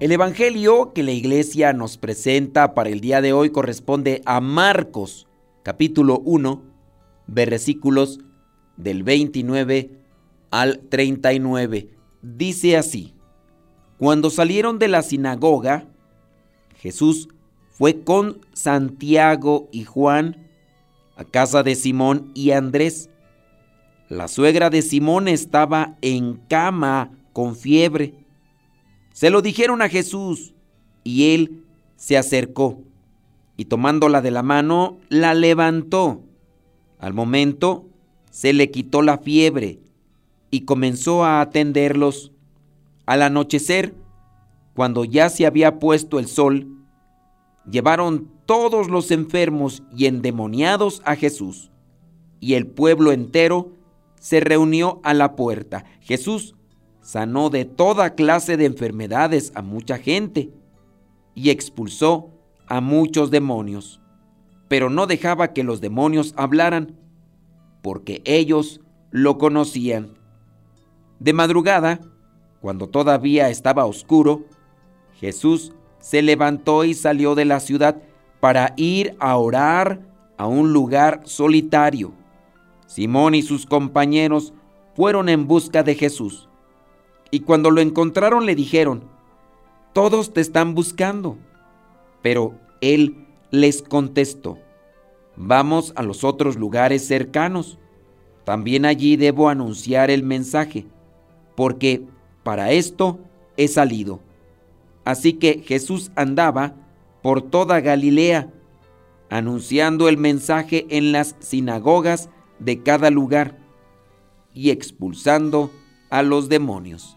El Evangelio que la iglesia nos presenta para el día de hoy corresponde a Marcos, capítulo 1, versículos del 29 al 39. Dice así, cuando salieron de la sinagoga, Jesús fue con Santiago y Juan a casa de Simón y Andrés. La suegra de Simón estaba en cama con fiebre se lo dijeron a Jesús y él se acercó y tomándola de la mano la levantó. Al momento se le quitó la fiebre y comenzó a atenderlos. Al anochecer, cuando ya se había puesto el sol, llevaron todos los enfermos y endemoniados a Jesús, y el pueblo entero se reunió a la puerta. Jesús sanó de toda clase de enfermedades a mucha gente y expulsó a muchos demonios, pero no dejaba que los demonios hablaran, porque ellos lo conocían. De madrugada, cuando todavía estaba oscuro, Jesús se levantó y salió de la ciudad para ir a orar a un lugar solitario. Simón y sus compañeros fueron en busca de Jesús y cuando lo encontraron le dijeron, todos te están buscando. Pero él les contestó, vamos a los otros lugares cercanos. También allí debo anunciar el mensaje, porque para esto he salido. Así que Jesús andaba por toda Galilea, anunciando el mensaje en las sinagogas de cada lugar y expulsando a los demonios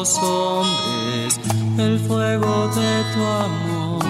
hombres fuego de tu amor.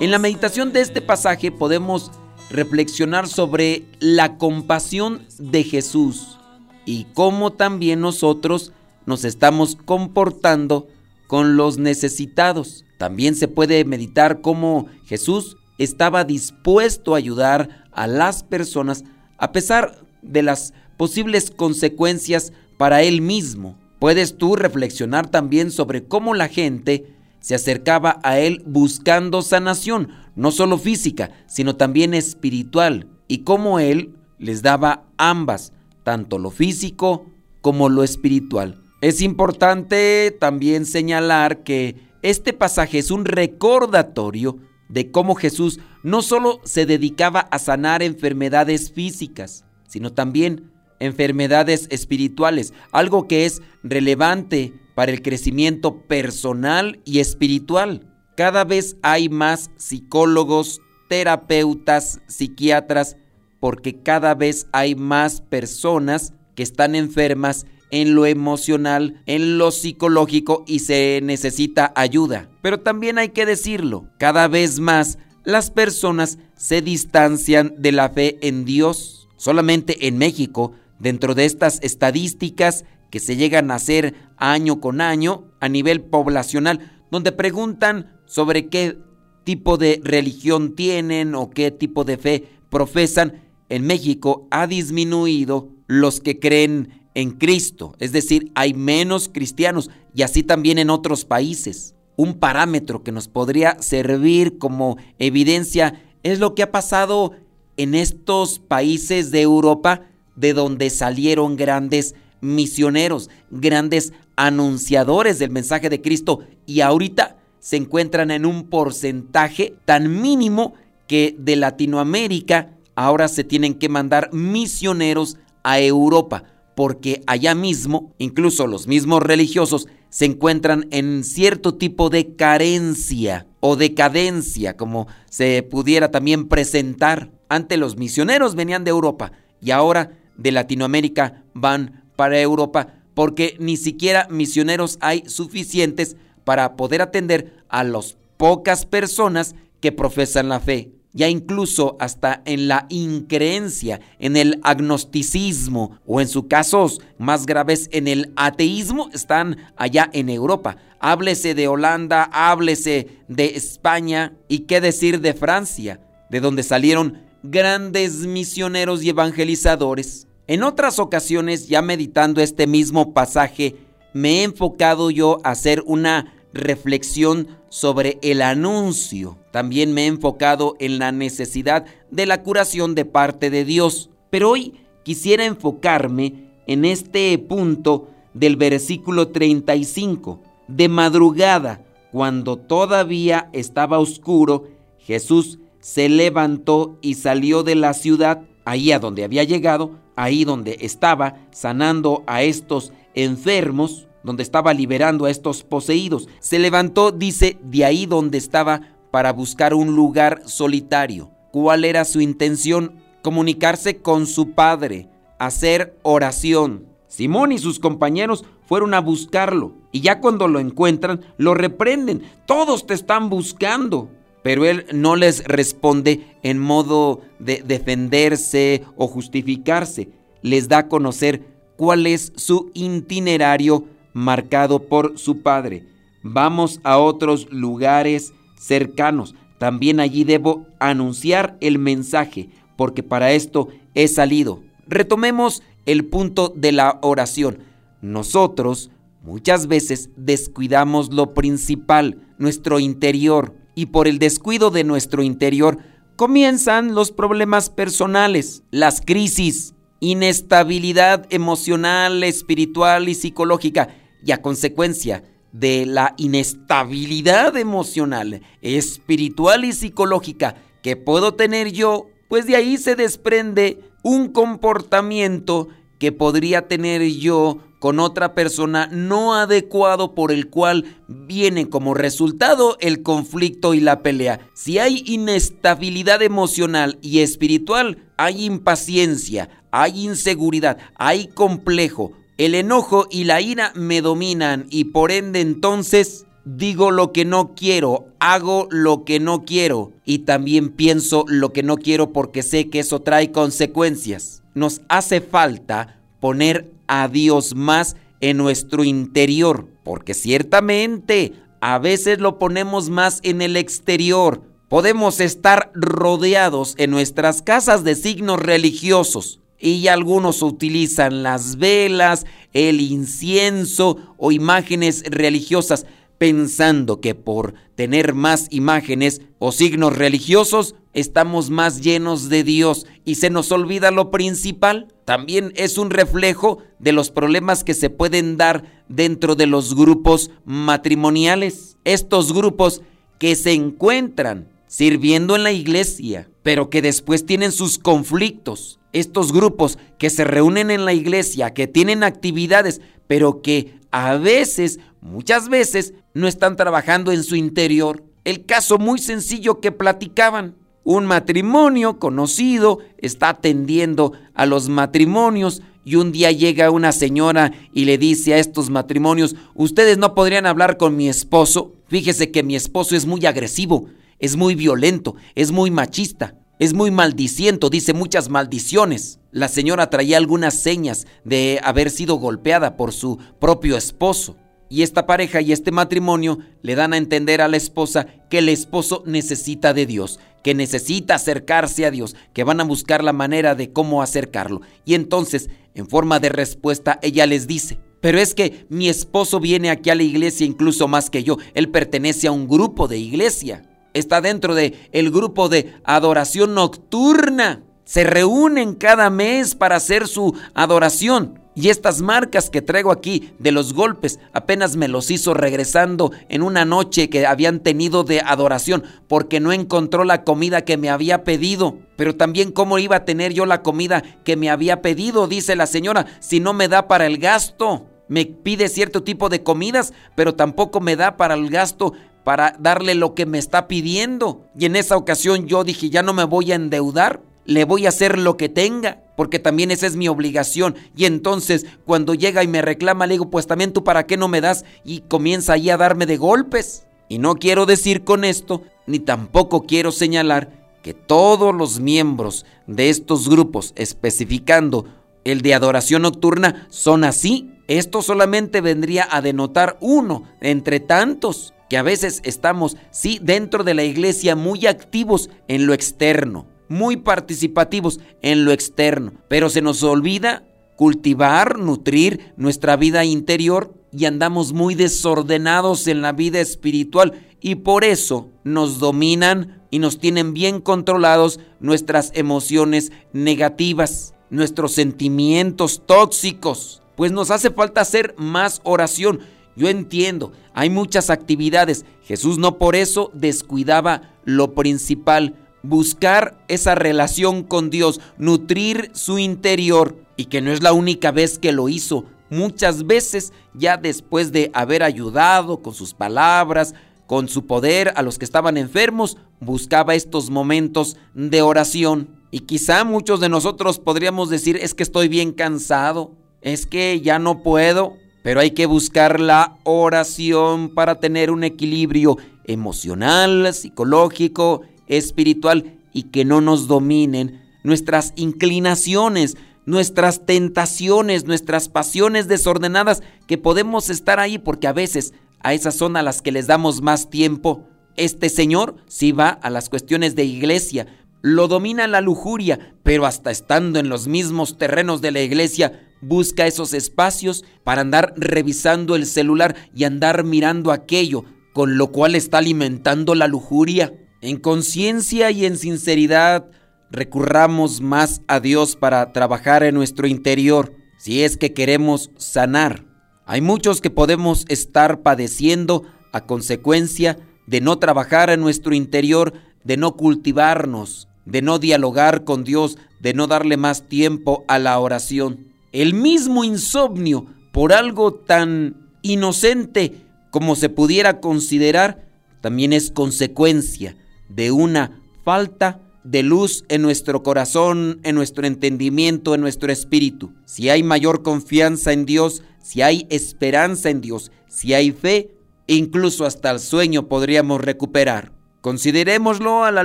En la meditación de este pasaje podemos reflexionar sobre la compasión de Jesús y cómo también nosotros nos estamos comportando con los necesitados. También se puede meditar cómo Jesús estaba dispuesto a ayudar a las personas a pesar de las posibles consecuencias para él mismo. Puedes tú reflexionar también sobre cómo la gente se acercaba a él buscando sanación, no solo física, sino también espiritual, y cómo él les daba ambas, tanto lo físico como lo espiritual. Es importante también señalar que este pasaje es un recordatorio de cómo Jesús no solo se dedicaba a sanar enfermedades físicas, sino también enfermedades espirituales, algo que es relevante para el crecimiento personal y espiritual. Cada vez hay más psicólogos, terapeutas, psiquiatras, porque cada vez hay más personas que están enfermas en lo emocional, en lo psicológico y se necesita ayuda. Pero también hay que decirlo, cada vez más las personas se distancian de la fe en Dios. Solamente en México dentro de estas estadísticas que se llegan a hacer año con año a nivel poblacional, donde preguntan sobre qué tipo de religión tienen o qué tipo de fe profesan, en México ha disminuido los que creen en Cristo, es decir, hay menos cristianos y así también en otros países. Un parámetro que nos podría servir como evidencia es lo que ha pasado en estos países de Europa de donde salieron grandes misioneros, grandes anunciadores del mensaje de Cristo y ahorita se encuentran en un porcentaje tan mínimo que de Latinoamérica ahora se tienen que mandar misioneros a Europa, porque allá mismo, incluso los mismos religiosos, se encuentran en cierto tipo de carencia o decadencia, como se pudiera también presentar. Ante los misioneros venían de Europa y ahora de Latinoamérica van para Europa, porque ni siquiera misioneros hay suficientes para poder atender a las pocas personas que profesan la fe ya incluso hasta en la increencia, en el agnosticismo o en sus casos más graves en el ateísmo, están allá en Europa. Háblese de Holanda, háblese de España y qué decir de Francia, de donde salieron grandes misioneros y evangelizadores. En otras ocasiones, ya meditando este mismo pasaje, me he enfocado yo a hacer una reflexión sobre el anuncio. También me he enfocado en la necesidad de la curación de parte de Dios. Pero hoy quisiera enfocarme en este punto del versículo 35. De madrugada, cuando todavía estaba oscuro, Jesús se levantó y salió de la ciudad, ahí a donde había llegado, ahí donde estaba sanando a estos enfermos donde estaba liberando a estos poseídos. Se levantó, dice, de ahí donde estaba para buscar un lugar solitario. ¿Cuál era su intención? Comunicarse con su padre, hacer oración. Simón y sus compañeros fueron a buscarlo y ya cuando lo encuentran lo reprenden. Todos te están buscando. Pero él no les responde en modo de defenderse o justificarse. Les da a conocer cuál es su itinerario marcado por su Padre. Vamos a otros lugares cercanos. También allí debo anunciar el mensaje, porque para esto he salido. Retomemos el punto de la oración. Nosotros muchas veces descuidamos lo principal, nuestro interior, y por el descuido de nuestro interior comienzan los problemas personales, las crisis, inestabilidad emocional, espiritual y psicológica y a consecuencia de la inestabilidad emocional, espiritual y psicológica que puedo tener yo, pues de ahí se desprende un comportamiento que podría tener yo con otra persona no adecuado por el cual viene como resultado el conflicto y la pelea. Si hay inestabilidad emocional y espiritual, hay impaciencia, hay inseguridad, hay complejo, el enojo y la ira me dominan y por ende entonces digo lo que no quiero, hago lo que no quiero y también pienso lo que no quiero porque sé que eso trae consecuencias. Nos hace falta poner a Dios más en nuestro interior, porque ciertamente a veces lo ponemos más en el exterior. Podemos estar rodeados en nuestras casas de signos religiosos, y algunos utilizan las velas, el incienso o imágenes religiosas, pensando que por tener más imágenes o signos religiosos estamos más llenos de Dios y se nos olvida lo principal. También es un reflejo de los problemas que se pueden dar dentro de los grupos matrimoniales. Estos grupos que se encuentran sirviendo en la iglesia, pero que después tienen sus conflictos estos grupos que se reúnen en la iglesia, que tienen actividades, pero que a veces, muchas veces, no están trabajando en su interior. El caso muy sencillo que platicaban. Un matrimonio conocido está atendiendo a los matrimonios y un día llega una señora y le dice a estos matrimonios, ustedes no podrían hablar con mi esposo. Fíjese que mi esposo es muy agresivo, es muy violento, es muy machista. Es muy maldiciento, dice muchas maldiciones. La señora traía algunas señas de haber sido golpeada por su propio esposo. Y esta pareja y este matrimonio le dan a entender a la esposa que el esposo necesita de Dios, que necesita acercarse a Dios, que van a buscar la manera de cómo acercarlo. Y entonces, en forma de respuesta, ella les dice, pero es que mi esposo viene aquí a la iglesia incluso más que yo, él pertenece a un grupo de iglesia, está dentro de el grupo de adoración nocturna. Se reúnen cada mes para hacer su adoración. Y estas marcas que traigo aquí de los golpes apenas me los hizo regresando en una noche que habían tenido de adoración porque no encontró la comida que me había pedido. Pero también cómo iba a tener yo la comida que me había pedido, dice la señora, si no me da para el gasto. Me pide cierto tipo de comidas, pero tampoco me da para el gasto para darle lo que me está pidiendo. Y en esa ocasión yo dije, ya no me voy a endeudar le voy a hacer lo que tenga, porque también esa es mi obligación. Y entonces cuando llega y me reclama, le digo, pues también tú para qué no me das y comienza ahí a darme de golpes. Y no quiero decir con esto, ni tampoco quiero señalar que todos los miembros de estos grupos, especificando el de adoración nocturna, son así. Esto solamente vendría a denotar uno entre tantos que a veces estamos, sí, dentro de la iglesia muy activos en lo externo muy participativos en lo externo, pero se nos olvida cultivar, nutrir nuestra vida interior y andamos muy desordenados en la vida espiritual y por eso nos dominan y nos tienen bien controlados nuestras emociones negativas, nuestros sentimientos tóxicos. Pues nos hace falta hacer más oración. Yo entiendo, hay muchas actividades. Jesús no por eso descuidaba lo principal, buscar esa relación con Dios, nutrir su interior y que no es la única vez que lo hizo. Muchas veces ya después de haber ayudado con sus palabras, con su poder a los que estaban enfermos, buscaba estos momentos de oración. Y quizá muchos de nosotros podríamos decir, es que estoy bien cansado, es que ya no puedo, pero hay que buscar la oración para tener un equilibrio emocional, psicológico espiritual y que no nos dominen nuestras inclinaciones, nuestras tentaciones, nuestras pasiones desordenadas, que podemos estar ahí porque a veces a esas son a las que les damos más tiempo. Este señor sí va a las cuestiones de iglesia, lo domina la lujuria, pero hasta estando en los mismos terrenos de la iglesia, busca esos espacios para andar revisando el celular y andar mirando aquello, con lo cual está alimentando la lujuria. En conciencia y en sinceridad recurramos más a Dios para trabajar en nuestro interior si es que queremos sanar. Hay muchos que podemos estar padeciendo a consecuencia de no trabajar en nuestro interior, de no cultivarnos, de no dialogar con Dios, de no darle más tiempo a la oración. El mismo insomnio, por algo tan inocente como se pudiera considerar, también es consecuencia de una falta de luz en nuestro corazón, en nuestro entendimiento, en nuestro espíritu. Si hay mayor confianza en Dios, si hay esperanza en Dios, si hay fe, incluso hasta el sueño podríamos recuperar. Considerémoslo a la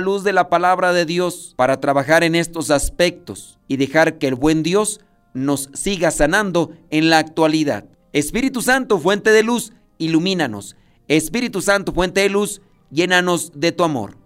luz de la palabra de Dios para trabajar en estos aspectos y dejar que el buen Dios nos siga sanando en la actualidad. Espíritu Santo, fuente de luz, ilumínanos. Espíritu Santo, fuente de luz, llénanos de tu amor